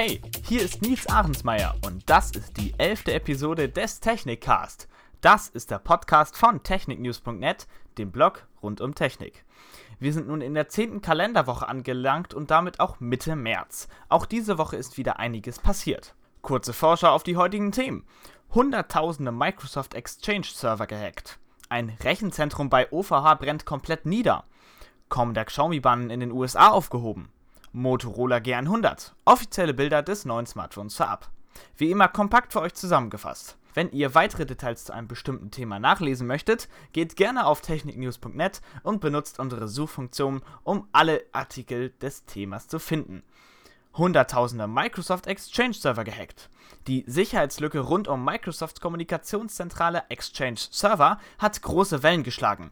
Hey, hier ist Nils Ahrensmeier und das ist die elfte Episode des Technikcast. Das ist der Podcast von techniknews.net, dem Blog rund um Technik. Wir sind nun in der zehnten Kalenderwoche angelangt und damit auch Mitte März. Auch diese Woche ist wieder einiges passiert. Kurze Vorschau auf die heutigen Themen. Hunderttausende Microsoft Exchange Server gehackt. Ein Rechenzentrum bei OVH brennt komplett nieder. Kommen der Xiaomi-Bannen in den USA aufgehoben. Motorola G100. Offizielle Bilder des neuen Smartphones vorab. Wie immer kompakt für euch zusammengefasst. Wenn ihr weitere Details zu einem bestimmten Thema nachlesen möchtet, geht gerne auf techniknews.net und benutzt unsere Suchfunktion, um alle Artikel des Themas zu finden. Hunderttausende Microsoft Exchange Server gehackt. Die Sicherheitslücke rund um Microsofts Kommunikationszentrale Exchange Server hat große Wellen geschlagen.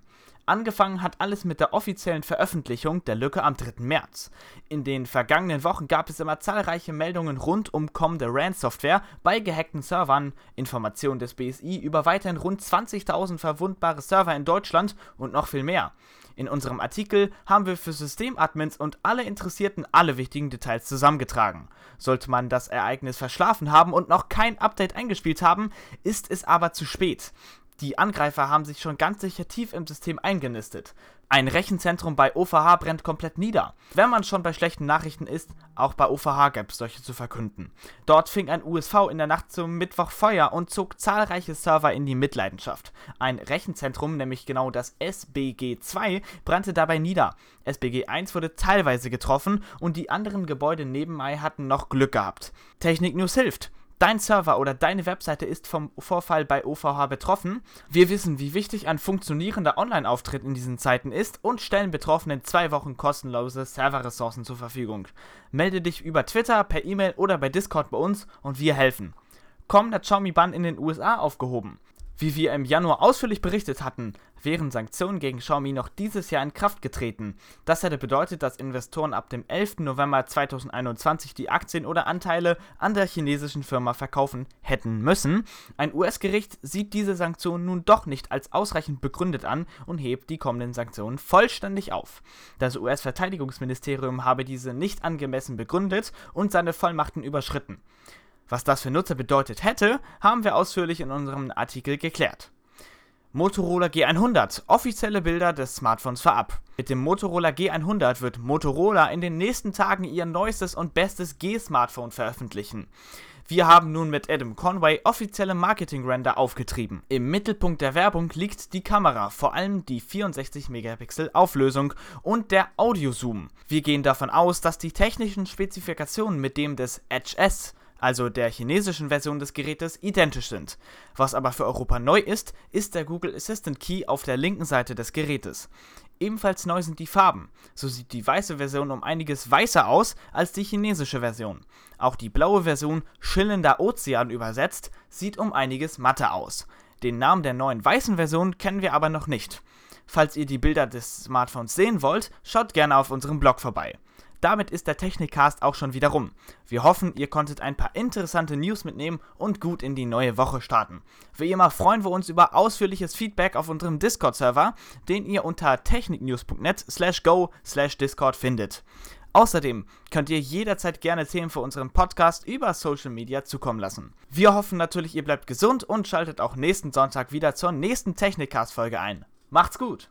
Angefangen hat alles mit der offiziellen Veröffentlichung der Lücke am 3. März. In den vergangenen Wochen gab es immer zahlreiche Meldungen rund um kommende RAN-Software bei gehackten Servern, Informationen des BSI über weiterhin rund 20.000 verwundbare Server in Deutschland und noch viel mehr. In unserem Artikel haben wir für Systemadmins und alle Interessierten alle wichtigen Details zusammengetragen. Sollte man das Ereignis verschlafen haben und noch kein Update eingespielt haben, ist es aber zu spät. Die Angreifer haben sich schon ganz sicher tief im System eingenistet. Ein Rechenzentrum bei OVH brennt komplett nieder. Wenn man schon bei schlechten Nachrichten ist, auch bei OVH gab es solche zu verkünden. Dort fing ein USV in der Nacht zum Mittwoch Feuer und zog zahlreiche Server in die Mitleidenschaft. Ein Rechenzentrum, nämlich genau das SBG2, brannte dabei nieder. SBG1 wurde teilweise getroffen und die anderen Gebäude neben Mai hatten noch Glück gehabt. Technik News hilft. Dein Server oder deine Webseite ist vom Vorfall bei OVH betroffen. Wir wissen, wie wichtig ein funktionierender Online-Auftritt in diesen Zeiten ist und stellen Betroffenen zwei Wochen kostenlose Serverressourcen zur Verfügung. Melde dich über Twitter, per E-Mail oder bei Discord bei uns und wir helfen. Kommt der Xiaomi-Bann in den USA aufgehoben? Wie wir im Januar ausführlich berichtet hatten, wären Sanktionen gegen Xiaomi noch dieses Jahr in Kraft getreten. Das hätte bedeutet, dass Investoren ab dem 11. November 2021 die Aktien oder Anteile an der chinesischen Firma verkaufen hätten müssen. Ein US-Gericht sieht diese Sanktionen nun doch nicht als ausreichend begründet an und hebt die kommenden Sanktionen vollständig auf. Das US-Verteidigungsministerium habe diese nicht angemessen begründet und seine Vollmachten überschritten. Was das für Nutzer bedeutet hätte, haben wir ausführlich in unserem Artikel geklärt. Motorola G100. Offizielle Bilder des Smartphones vorab. Mit dem Motorola G100 wird Motorola in den nächsten Tagen ihr neuestes und bestes G-Smartphone veröffentlichen. Wir haben nun mit Adam Conway offizielle Marketing-Render aufgetrieben. Im Mittelpunkt der Werbung liegt die Kamera, vor allem die 64 Megapixel Auflösung und der Audio-Zoom. Wir gehen davon aus, dass die technischen Spezifikationen mit dem des Edge S also der chinesischen Version des Gerätes, identisch sind. Was aber für Europa neu ist, ist der Google Assistant Key auf der linken Seite des Gerätes. Ebenfalls neu sind die Farben. So sieht die weiße Version um einiges weißer aus als die chinesische Version. Auch die blaue Version, schillender Ozean übersetzt, sieht um einiges matter aus. Den Namen der neuen weißen Version kennen wir aber noch nicht. Falls ihr die Bilder des Smartphones sehen wollt, schaut gerne auf unserem Blog vorbei. Damit ist der Technikcast auch schon wieder rum. Wir hoffen, ihr konntet ein paar interessante News mitnehmen und gut in die neue Woche starten. Wie immer freuen wir uns über ausführliches Feedback auf unserem Discord-Server, den ihr unter techniknews.net slash go slash discord findet. Außerdem könnt ihr jederzeit gerne Themen für unseren Podcast über Social Media zukommen lassen. Wir hoffen natürlich, ihr bleibt gesund und schaltet auch nächsten Sonntag wieder zur nächsten Technikcast-Folge ein. Macht's gut!